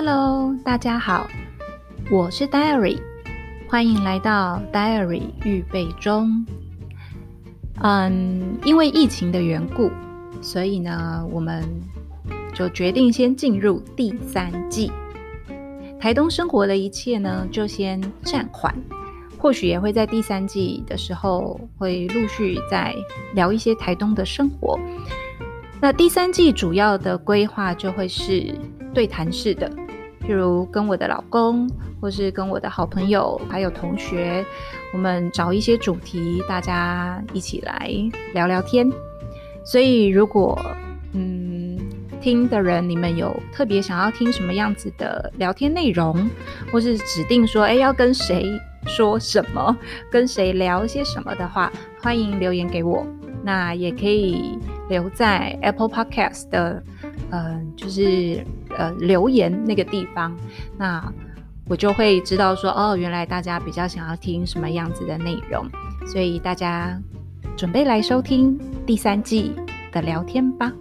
Hello，大家好，我是 Diary，欢迎来到 Diary 预备中。嗯，因为疫情的缘故，所以呢，我们就决定先进入第三季。台东生活的一切呢，就先暂缓，或许也会在第三季的时候，会陆续再聊一些台东的生活。那第三季主要的规划就会是对谈式的，譬如跟我的老公，或是跟我的好朋友，还有同学，我们找一些主题，大家一起来聊聊天。所以，如果嗯听的人，你们有特别想要听什么样子的聊天内容，或是指定说，哎，要跟谁说什么，跟谁聊些什么的话，欢迎留言给我。那也可以留在 Apple Podcast 的，呃，就是呃留言那个地方，那我就会知道说，哦，原来大家比较想要听什么样子的内容，所以大家准备来收听第三季的聊天吧。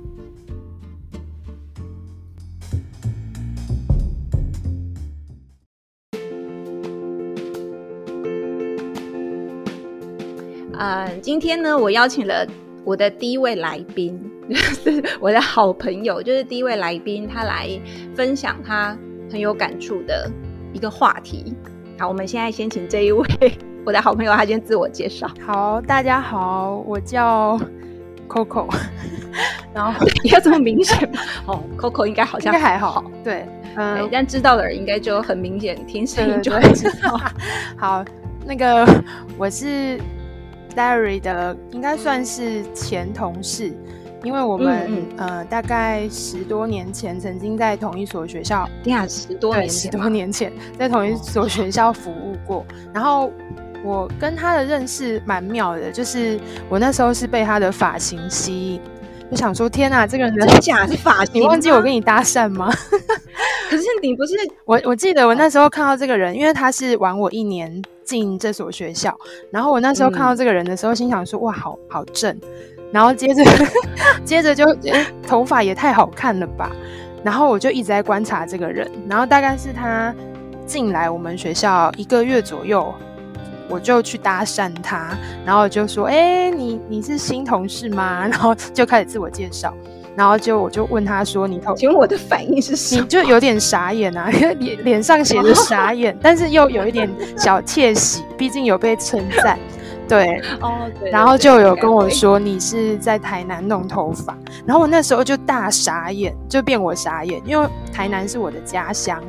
呃，今天呢，我邀请了我的第一位来宾，就 是我的好朋友，就是第一位来宾，他来分享他很有感触的一个话题。好，我们现在先请这一位我的好朋友，他先自我介绍。好，大家好，我叫 Coco。然后 要这么明显吗？哦，Coco 应该好像还好。对，嗯，但知道的人应该就很明显，听声音就会知道。好，那个我是。Diary 的应该算是前同事，因为我们嗯嗯呃大概十多年前曾经在同一所学校，对啊，十多年前，十多年前在同一所学校服务过。然后我跟他的认识蛮妙的，就是我那时候是被他的发型吸引，就想说天哪，这个人的假是发型，你忘记我跟你搭讪吗？可是你不是我，我记得我那时候看到这个人，因为他是晚我一年。进这所学校，然后我那时候看到这个人的时候，心想说：“哇，好好正。”然后接着 接着就头发也太好看了吧。然后我就一直在观察这个人，然后大概是他进来我们学校一个月左右，我就去搭讪他，然后就说：“哎，你你是新同事吗？” 然后就开始自我介绍。然后就我就问他说：“你头，请问我的反应是什么？”你就有点傻眼啊，脸脸上写着傻 眼，但是又有一点小窃喜，毕竟有被称赞，对，哦，对。然后就有跟我说你是在台南弄头发，然后我那时候就大傻眼，就变我傻眼，因为台南是我的家乡，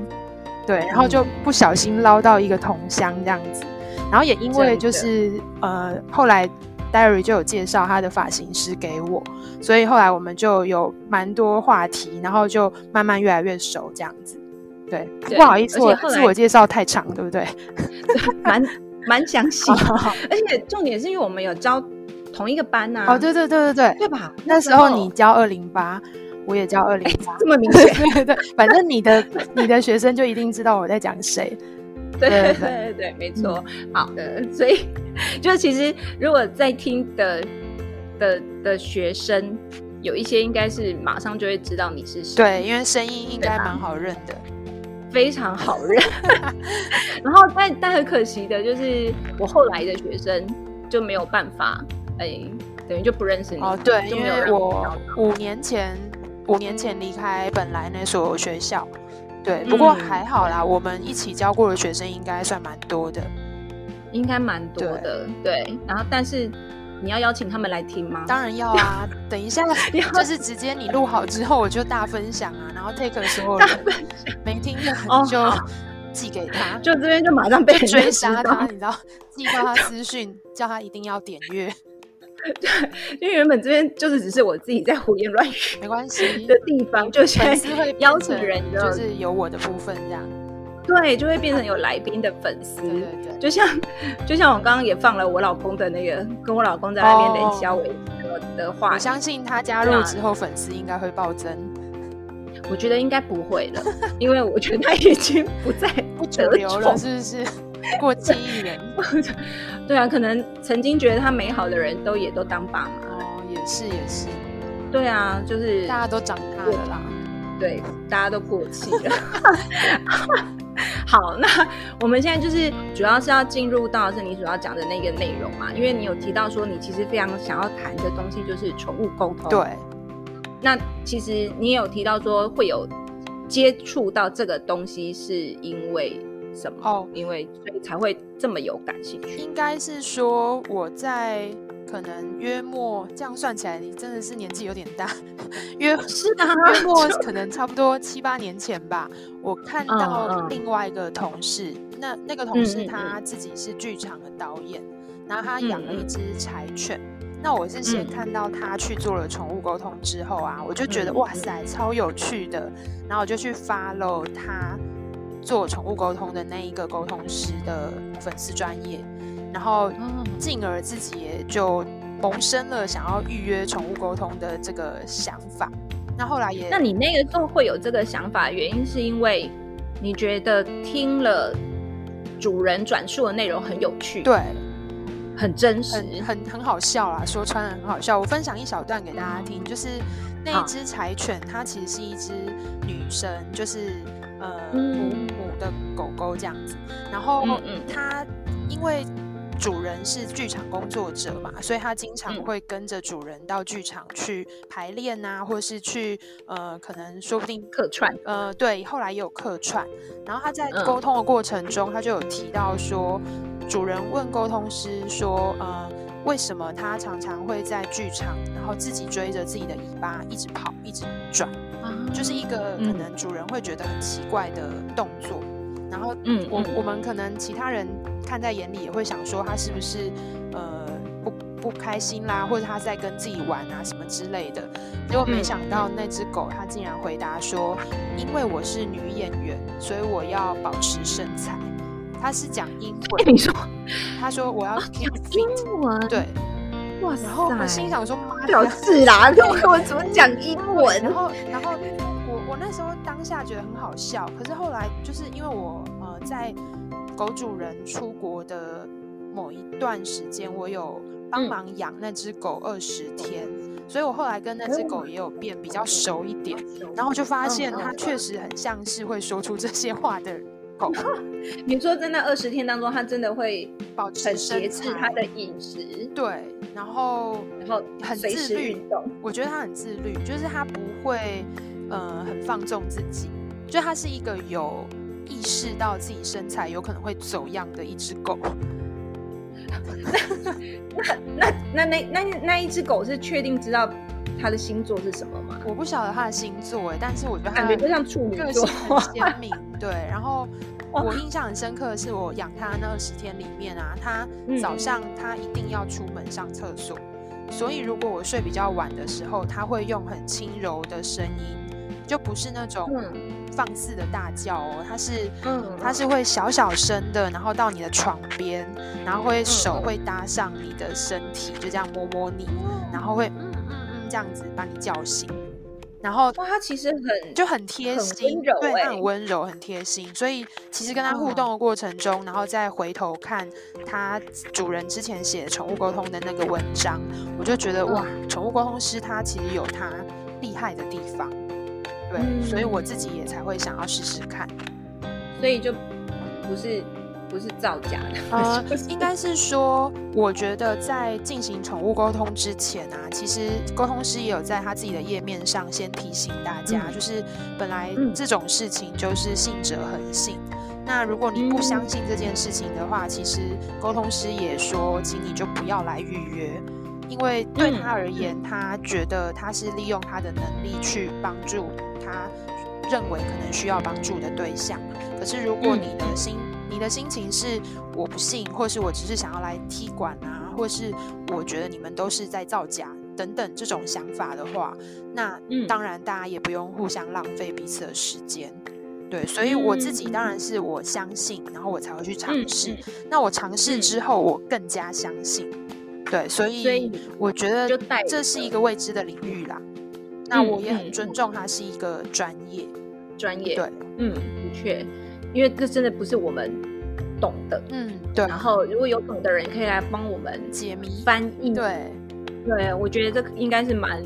对，然后就不小心捞到一个同乡这样子，然后也因为就是呃后来。Diary 就有介绍他的发型师给我，所以后来我们就有蛮多话题，然后就慢慢越来越熟这样子。对，对不好意思，我自我介绍太长，对不对？蛮 蛮详细，而且重点是因为我们有教同一个班呐、啊。哦，对对对对对，对吧？那时候你教二零八，我也教二零八，这么明显。对 对，反正你的你的学生就一定知道我在讲谁。对对对对，没错。嗯、好的，所以就其实如果在听的的的学生有一些，应该是马上就会知道你是谁。对，因为声音应该蛮好认的，非常好认。然后但但很可惜的就是，我后来的学生就没有办法，哎，等于就不认识你哦。对，因为我五年前五年前离开本来那所学校。对，不过还好啦，嗯、我们一起教过的学生应该算蛮多的，应该蛮多的。对，对，然后但是你要邀请他们来听吗？当然要啊！等一下，就是直接你录好之后，我就大分享啊，然后 take 所有人没听的就寄给他，就这边就马上被追杀他，你知道，寄到他私讯，叫他一定要点阅。对，因为原本这边就是只是我自己在胡言乱语，没关系的地方，就现在会邀请人，就是有我的部分这样。对，就会变成有来宾的粉丝。对对对，就像就像我刚刚也放了我老公的那个，跟我老公在那边连消尾的话，我相信他加入之后粉丝应该会暴增。我觉得应该不会了，因为我觉得他已经不再 不主流了，是不是？过气艺人。对啊，可能曾经觉得他美好的人都也都当爸妈哦，也是也是，对啊，就是大家都长大了啦。对，大家都过气了。好，那我们现在就是主要是要进入到是你主要讲的那个内容嘛，因为你有提到说你其实非常想要谈的东西就是宠物沟通。对。那其实你也有提到说会有接触到这个东西，是因为什么？哦，因为所以才会这么有感兴趣。应该是说我在。可能约莫这样算起来，你真的是年纪有点大。约是啊，约莫可能差不多七八年前吧。我看到另外一个同事，嗯嗯、那那个同事他自己是剧场的导演，然后他养了一只柴犬。那我是先看到他去做了宠物沟通之后啊，我就觉得、嗯、哇塞，超有趣的。然后我就去 follow 他做宠物沟通的那一个沟通师的粉丝专业。然后，进而自己也就萌生了想要预约宠物沟通的这个想法。那后来也，那你那个时候会有这个想法，原因是因为你觉得听了主人转述的内容很有趣，对，很真实，很很很好笑啦，说穿了很好笑。我分享一小段给大家听，就是那一只柴犬，它其实是一只女生，就是呃的狗狗这样子。然后它因为主人是剧场工作者嘛，所以它经常会跟着主人到剧场去排练啊，或是去呃，可能说不定客串。呃，对，后来也有客串。然后他在沟通的过程中，他就有提到说，主人问沟通师说，呃，为什么他常常会在剧场，然后自己追着自己的尾巴一直跑，一直转，就是一个可能主人会觉得很奇怪的动作。然后，嗯，我我们可能其他人看在眼里也会想说，他是不是呃不不开心啦，或者他在跟自己玩啊什么之类的。结果没想到那只狗它竟然回答说，因为我是女演员，所以我要保持身材。他是讲英文，你说，他说我要讲英文，对，哇，然后我心想说，妈屌丝啦，我我怎么讲英文？然后，然后。我那时候当下觉得很好笑，可是后来就是因为我呃在狗主人出国的某一段时间，我有帮忙养那只狗二十天，嗯、所以我后来跟那只狗也有变比较熟一点，然后就发现它确实很像是会说出这些话的狗。你说在那二十天当中，它真的会保持很节制它的饮食，对，然后然后很自律运动，我觉得它很自律，就是它不会。呃，很放纵自己，就它是一个有意识到自己身材有可能会走样的一只狗。那那那那那那一只狗是确定知道它的星座是什么吗？我不晓得它的星座哎，但是我觉得感觉就像处女座，很鲜明。对，然后我印象很深刻的是，我养它那二十天里面啊，它早上它一定要出门上厕所，嗯、所以如果我睡比较晚的时候，它会用很轻柔的声音。就不是那种放肆的大叫哦，它是，它是会小小声的，然后到你的床边，然后会手会搭上你的身体，就这样摸摸你，然后会嗯嗯嗯。这样子把你叫醒，然后哇，它其实很就很贴心，对，它很温柔，很贴心，所以其实跟它互动的过程中，然后再回头看它主人之前写宠物沟通的那个文章，我就觉得哇，宠物沟通师他其实有他厉害的地方。对，嗯、所以我自己也才会想要试试看，所以就不是不是造假的，呃，应该是说，我觉得在进行宠物沟通之前啊，其实沟通师也有在他自己的页面上先提醒大家，嗯、就是本来这种事情就是信者恒信，嗯、那如果你不相信这件事情的话，其实沟通师也说，请你就不要来预约。因为对他而言，嗯、他觉得他是利用他的能力去帮助他认为可能需要帮助的对象。可是如果你的心、嗯、你的心情是我不信，或是我只是想要来踢馆啊，或是我觉得你们都是在造假等等这种想法的话，那当然大家也不用互相浪费彼此的时间。对，所以我自己当然是我相信，然后我才会去尝试。嗯、那我尝试之后，我更加相信。对，所以我觉得这是一个未知的领域啦。那我也很尊重他是一个专业，专业。对，嗯，的确，因为这真的不是我们懂的。嗯，对。然后如果有懂的人可以来帮我们解谜、翻译。对，对，我觉得这应该是蛮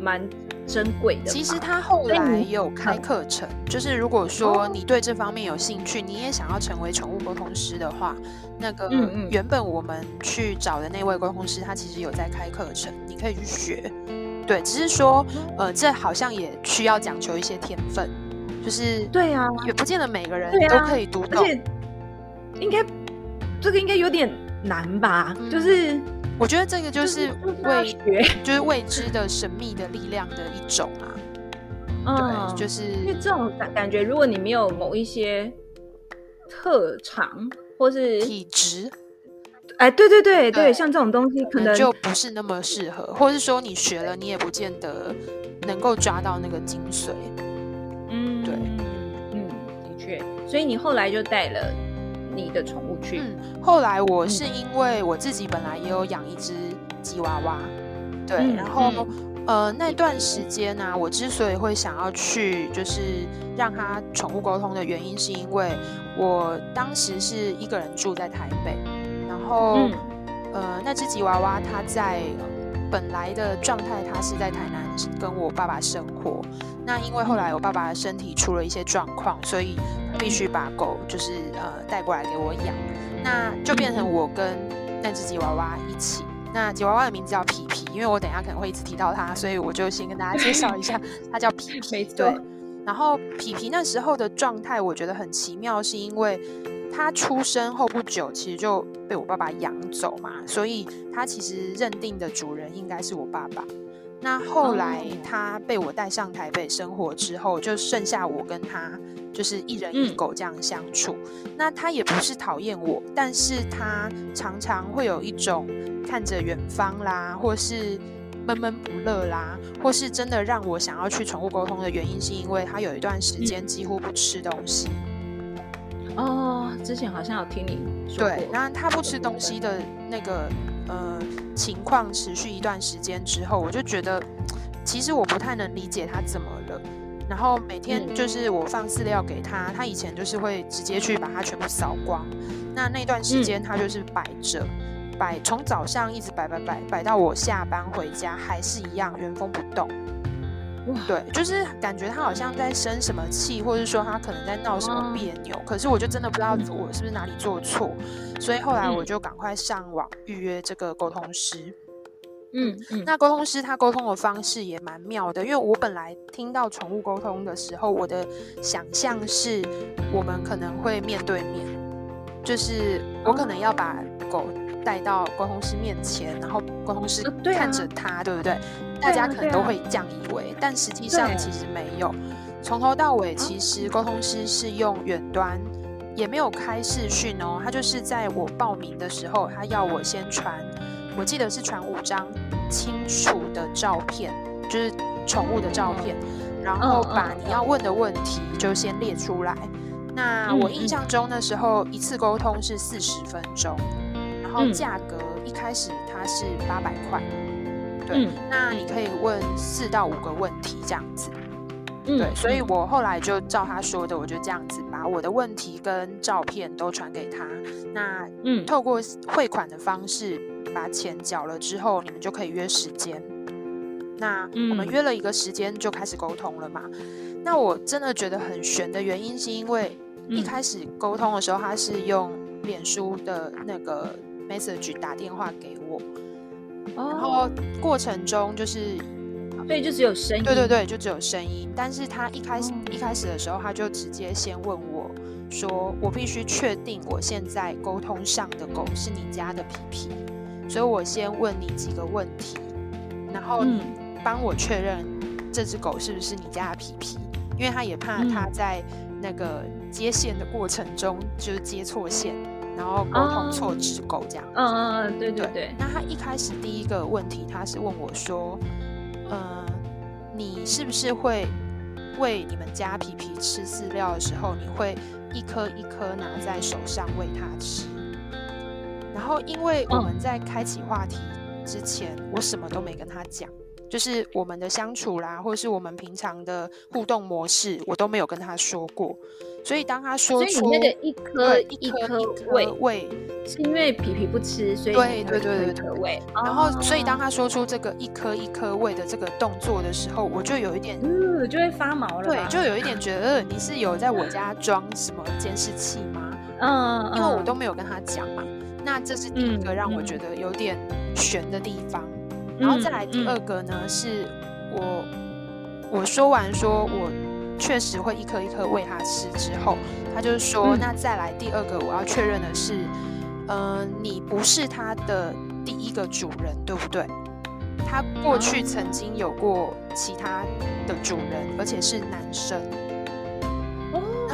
蛮珍贵的。其实他后来也有开课程，就是如果说你对这方面有兴趣，你也想要成为宠物沟通师的话，那个原本我们去找的那位沟通师，他其实有在开课程，你可以去学。对，只是说，呃，这好像也需要讲求一些天分，就是对啊，也不见得每个人都可以读懂，而且应该这个应该有点难吧？嗯、就是我觉得这个就是未、就是、就是未知的神秘的力量的一种啊。嗯，对，就是因为这种感感觉，如果你没有某一些特长或是体质。哎，对对对对，像这种东西可能就不是那么适合，或者是说你学了，你也不见得能够抓到那个精髓。嗯，对，嗯，的确。所以你后来就带了你的宠物去。嗯，后来我是因为我自己本来也有养一只吉娃娃，对，嗯、然后、嗯、呃那段时间呢、啊，我之所以会想要去，就是让它宠物沟通的原因，是因为我当时是一个人住在台北。然后，嗯、呃，那只吉娃娃它在本来的状态，它是在台南跟我爸爸生活。那因为后来我爸爸的身体出了一些状况，所以必须把狗就是呃带过来给我养。那就变成我跟那只吉娃娃一起。那吉娃娃的名字叫皮皮，因为我等一下可能会一直提到它，所以我就先跟大家介绍一下，它叫皮皮。对。然后皮皮那时候的状态，我觉得很奇妙，是因为。他出生后不久，其实就被我爸爸养走嘛，所以他其实认定的主人应该是我爸爸。那后来他被我带上台北生活之后，就剩下我跟他，就是一人一狗这样相处。嗯、那他也不是讨厌我，但是他常常会有一种看着远方啦，或是闷闷不乐啦，或是真的让我想要去宠物沟通的原因，是因为他有一段时间几乎不吃东西。哦，之前好像有听你说过。对，那他不吃东西的那个呃情况持续一段时间之后，我就觉得其实我不太能理解他怎么了。然后每天就是我放饲料给他，他以前就是会直接去把它全部扫光。那那段时间他就是摆着，摆从早上一直摆摆摆摆到我下班回家还是一样原封不动。对，就是感觉他好像在生什么气，或者说他可能在闹什么别扭，可是我就真的不知道我是不是哪里做错，所以后来我就赶快上网预约这个沟通师。嗯嗯，那沟通师他沟通的方式也蛮妙的，因为我本来听到宠物沟通的时候，我的想象是我们可能会面对面，就是我可能要把狗带到沟通师面前，然后沟通师看着他，对不对？大家可能都会这样以为，但实际上其实没有。从头到尾，其实沟通师是用远端，也没有开视讯哦。他就是在我报名的时候，他要我先传，我记得是传五张清楚的照片，就是宠物的照片，然后把你要问的问题就先列出来。那我印象中那时候一次沟通是四十分钟，然后价格一开始它是八百块。对，嗯、那你可以问四到五个问题这样子，嗯、对，所以我后来就照他说的，我就这样子把我的问题跟照片都传给他。那嗯，透过汇款的方式把钱缴了之后，你们就可以约时间。那我们约了一个时间就开始沟通了嘛。嗯、那我真的觉得很悬的原因是因为一开始沟通的时候，他是用脸书的那个 message 打电话给我。然后过程中就是，对，就只有声音。对对对，就只有声音。但是他一开始、嗯、一开始的时候，他就直接先问我，说我必须确定我现在沟通上的狗是你家的皮皮，所以我先问你几个问题，然后你帮我确认这只狗是不是你家的皮皮，因为他也怕他在那个接线的过程中就是接错线。然后沟通错只狗这样，嗯嗯嗯，对对对，对。那他一开始第一个问题，他是问我说，呃，你是不是会喂你们家皮皮吃饲料的时候，你会一颗一颗拿在手上喂它吃？然后因为我们在开启话题之前，我什么都没跟他讲，就是我们的相处啦，或是我们平常的互动模式，我都没有跟他说过。所以当他说出那个一颗一颗一颗胃，是因为皮皮不吃，所以对对对对对胃。然后，所以当他说出这个一颗一颗胃的这个动作的时候，我就有一点，嗯，就会发毛了。对，就有一点觉得，你是有在我家装什么监视器吗？嗯，因为我都没有跟他讲嘛。那这是第一个让我觉得有点悬的地方。然后再来第二个呢，是我我说完说我。确实会一颗一颗喂他吃之后，他就是说，嗯、那再来第二个我要确认的是，嗯、呃，你不是他的第一个主人，对不对？他过去曾经有过其他的主人，而且是男生。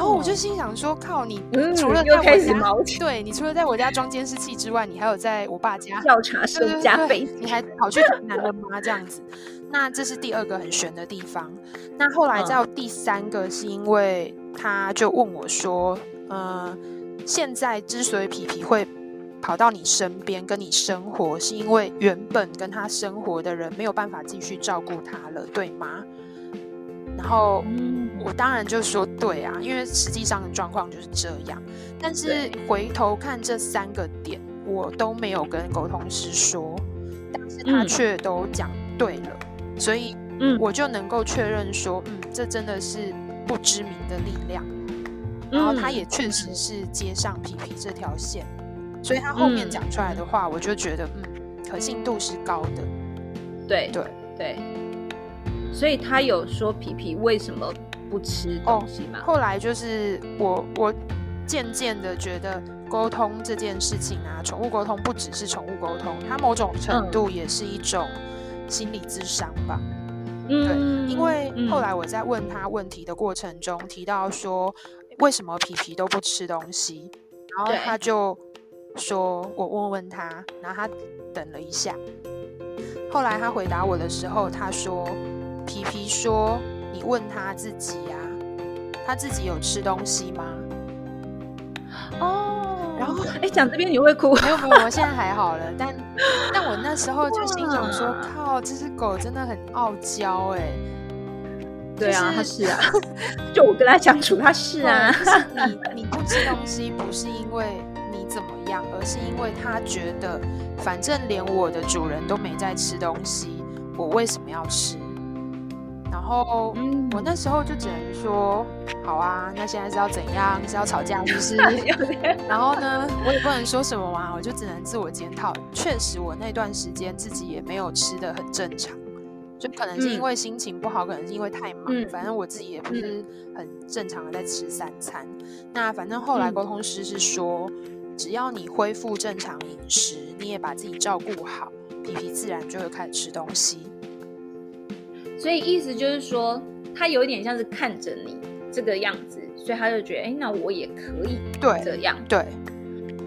后我就心想说，靠你，除了在我家，对，你除了在我家装监视器之外，你还有在我爸家调查身家背景，你还跑去台南了 吗？这样子。那这是第二个很悬的地方。那后来再有第三个，是因为他就问我说：“嗯、呃，现在之所以皮皮会跑到你身边跟你生活，是因为原本跟他生活的人没有办法继续照顾他了，对吗？”然后我当然就说：“对啊，因为实际上的状况就是这样。”但是回头看这三个点，我都没有跟沟通师说，但是他却都讲对了。所以，嗯，我就能够确认说，嗯，这真的是不知名的力量，然后他也确实是接上皮皮这条线，所以他后面讲出来的话，我就觉得，嗯，可信度是高的。对对。对，所以他有说皮皮为什么不吃东西吗？哦，后来就是我我渐渐的觉得，沟通这件事情啊，宠物沟通不只是宠物沟通，它某种程度也是一种。心理智商吧，嗯，对，因为后来我在问他问题的过程中提到说，为什么皮皮都不吃东西，然后他就说我问问他，然后他等了一下，后来他回答我的时候，他说皮皮说你问他自己呀，他自己有吃东西吗？哦。然后，哎，讲这边你会哭？没有没有，我现在还好了。但但我那时候就心想说，靠，这只狗真的很傲娇哎。对啊，它是啊。就我跟他相处，它是啊。就是 你你不吃东西，不是因为你怎么样，而是因为他觉得，反正连我的主人都没在吃东西，我为什么要吃？然后，嗯，我那时候就只能说，好啊，那现在是要怎样？是要吵架，是不是？然后呢，我也不能说什么嘛，我就只能自我检讨。确实，我那段时间自己也没有吃的很正常，就可能是因为心情不好，嗯、可能是因为太忙，嗯、反正我自己也不是很正常的在吃三餐。嗯、那反正后来沟通师是说，嗯、只要你恢复正常饮食，你也把自己照顾好，皮皮自然就会开始吃东西。所以意思就是说，他有一点像是看着你这个样子，所以他就觉得，哎，那我也可以这样。对，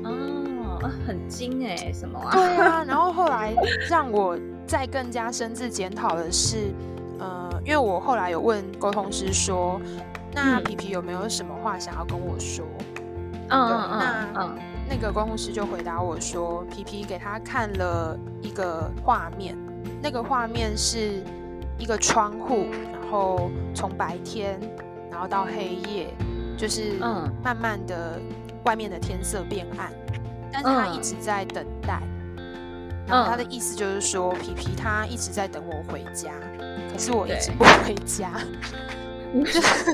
对哦，很精哎，什么啊？对啊。然后后来让我再更加深自检讨的是，呃，因为我后来有问沟通师说，那皮皮有没有什么话想要跟我说？嗯嗯嗯。那嗯，那个沟通师就回答我说，皮皮给他看了一个画面，那个画面是。一个窗户，然后从白天，然后到黑夜，就是嗯，慢慢的外面的天色变暗，但是他一直在等待。嗯、然后他的意思就是说，皮皮他一直在等我回家，可是我一直不回家。就是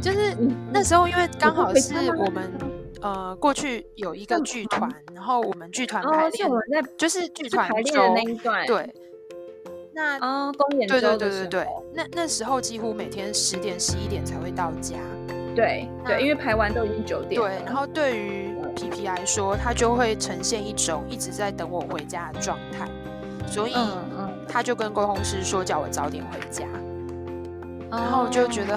就是那时候，因为刚好是我们呃过去有一个剧团，然后我们剧团排练，哦、就是剧团排练的那一段，对。那啊，公演对对对对对，那那时候几乎每天十点十一点才会到家，对对，因为排完都已经九点。对，然后对于皮皮来说，他就会呈现一种一直在等我回家的状态，所以他就跟沟通师说叫我早点回家。然后我就觉得，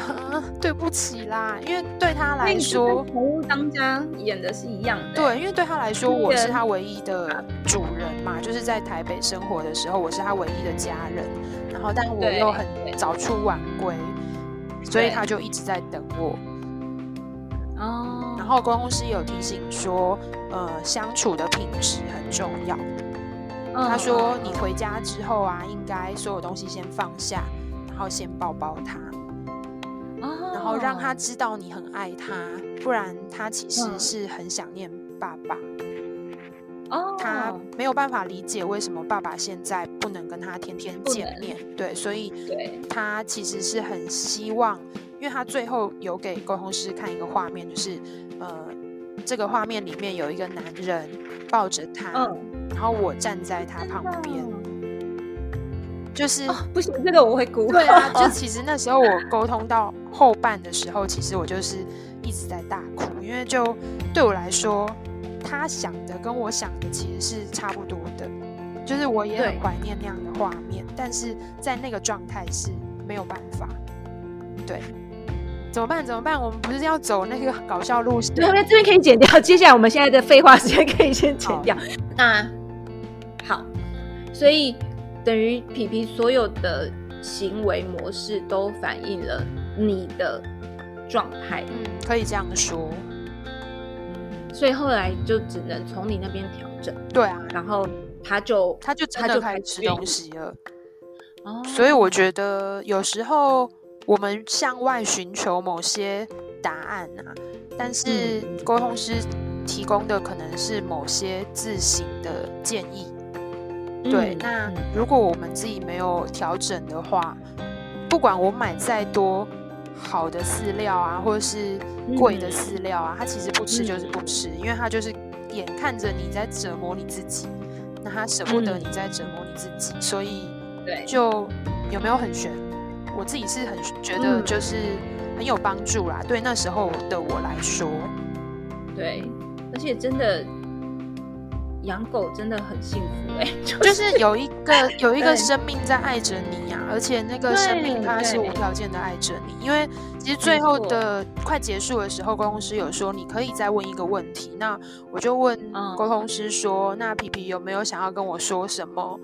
对不起啦，因为对他来说，宠物当家演的是一样的。对，因为对他来说，我是他唯一的主人嘛，就是在台北生活的时候，我是他唯一的家人。然后，但我又很早出晚归，所以他就一直在等我。哦。然后，沟通师有提醒说，呃，相处的品质很重要。他说你回家之后啊，应该所有东西先放下，然后先抱抱他，然后让他知道你很爱他，不然他其实是很想念爸爸。哦，他没有办法理解为什么爸爸现在不能跟他天天见面。对，所以他其实是很希望，因为他最后有给沟通师看一个画面，就是呃，这个画面里面有一个男人抱着他，然后我站在他旁边，就是不行，这个我会哭。对啊，就其实那时候我沟通到后半的时候，其实我就是一直在大哭，因为就对我来说。他想的跟我想的其实是差不多的，就是我也很怀念那样的画面，但是在那个状态是没有办法。对，怎么办？怎么办？我们不是要走那个搞笑路线？对，这边可以剪掉。接下来我们现在的废话时间可以先剪掉。那好，所以等于皮皮所有的行为模式都反映了你的状态。嗯，可以这样说。所以后来就只能从你那边调整，对啊，然后他就他就他就开始吃东西了。哦，所以我觉得有时候我们向外寻求某些答案啊，但是沟通师提供的可能是某些自行的建议。嗯、对，那如果我们自己没有调整的话，不管我买再多。好的饲料啊，或者是贵的饲料啊，它其实不吃就是不吃，因为它就是眼看着你在折磨你自己，那它舍不得你在折磨你自己，所以对，就有没有很悬？我自己是很觉得就是很有帮助啦，对那时候的我来说，对，而且真的。养狗真的很幸福哎、欸，就是、就是有一个 有一个生命在爱着你呀、啊，而且那个生命它是无条件的爱着你。因为其实最后的快结束的时候，沟通师有说你可以再问一个问题，那我就问沟通师说：“嗯、那皮皮有没有想要跟我说什么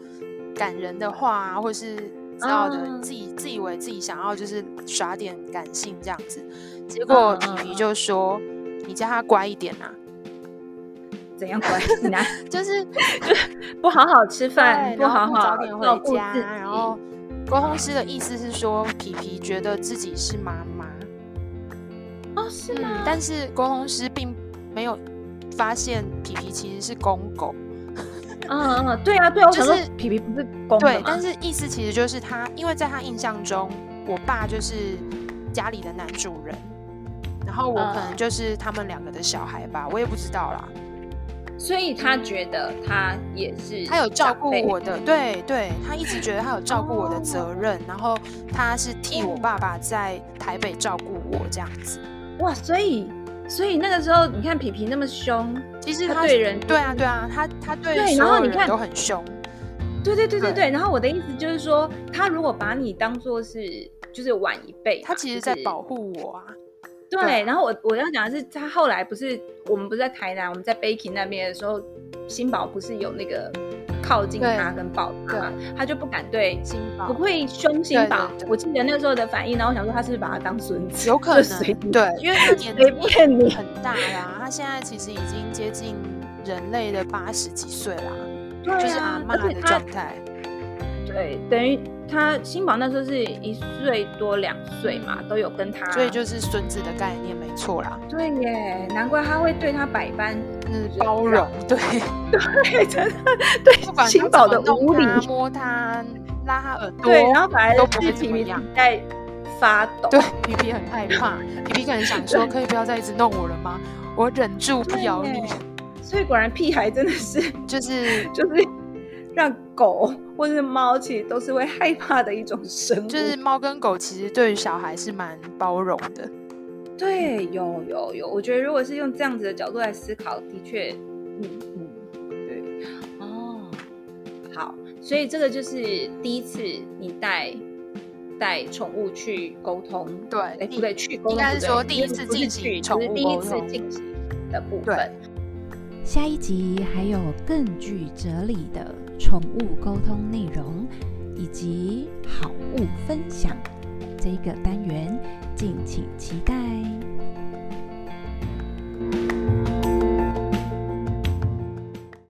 感人的话、啊，或是知道的、嗯、自己自以为自己想要就是耍点感性这样子？”结果皮皮就说：“嗯、你叫他乖一点啊。”怎样乖？就是 不好好吃饭，不好好早点回家。然后沟通师的意思是说，皮皮觉得自己是妈妈。哦，是吗？嗯、但是沟通师并没有发现皮皮其实是公狗。嗯嗯嗯，对啊对啊，就是皮皮不是公的。对，但是意思其实就是他，因为在他印象中，我爸就是家里的男主人，然后我可能就是他们两个的小孩吧，我也不知道啦。所以他觉得他也是，他有照顾我的，对对，他一直觉得他有照顾我的责任，哦、然后他是替我爸爸在台北照顾我这样子。哇，所以所以那个时候你看皮皮那么凶，其实他对人，对啊对啊，他他对所有人都很凶。对对对对对，对，然后我的意思就是说，他如果把你当做是就是晚一辈，他其实在保护我啊。对，对，然后我我要讲的是，他后来不是我们不是在台南，我们在 Baking 那边的时候，新宝不是有那个靠近他跟抱他，他就不敢对新宝，不会凶新宝。我记得那个时候的反应，然后我想说他是不是把他当孙子，有可能对，因为他年龄很大呀，他现在其实已经接近人类的八十几岁啦，对啊，就是阿妈的状态，对，等于。他新宝那时候是一岁多两岁嘛，都有跟他，所以就是孙子的概念没错啦。对耶，难怪他会对他百般嗯包容，对对，真的 对新宝的无理，摸他拉他耳朵，对，然后反而都皮皮在发抖，对皮皮很害怕，皮皮可能想说可以不要再一直弄我了吗？我忍住不咬你。所以果然屁孩真的是就是就是让狗。或者是猫，其实都是会害怕的一种生物。就是猫跟狗，其实对于小孩是蛮包容的。对，有有有，我觉得如果是用这样子的角度来思考，的确，嗯嗯，对，哦，好，所以这个就是第一次你带带宠物去沟通，对，哎，不对，去沟通，应该是说第一次进行宠物，第一次进行的部分。下一集还有更具哲理的宠物沟通内容，以及好物分享这个单元，敬请期待。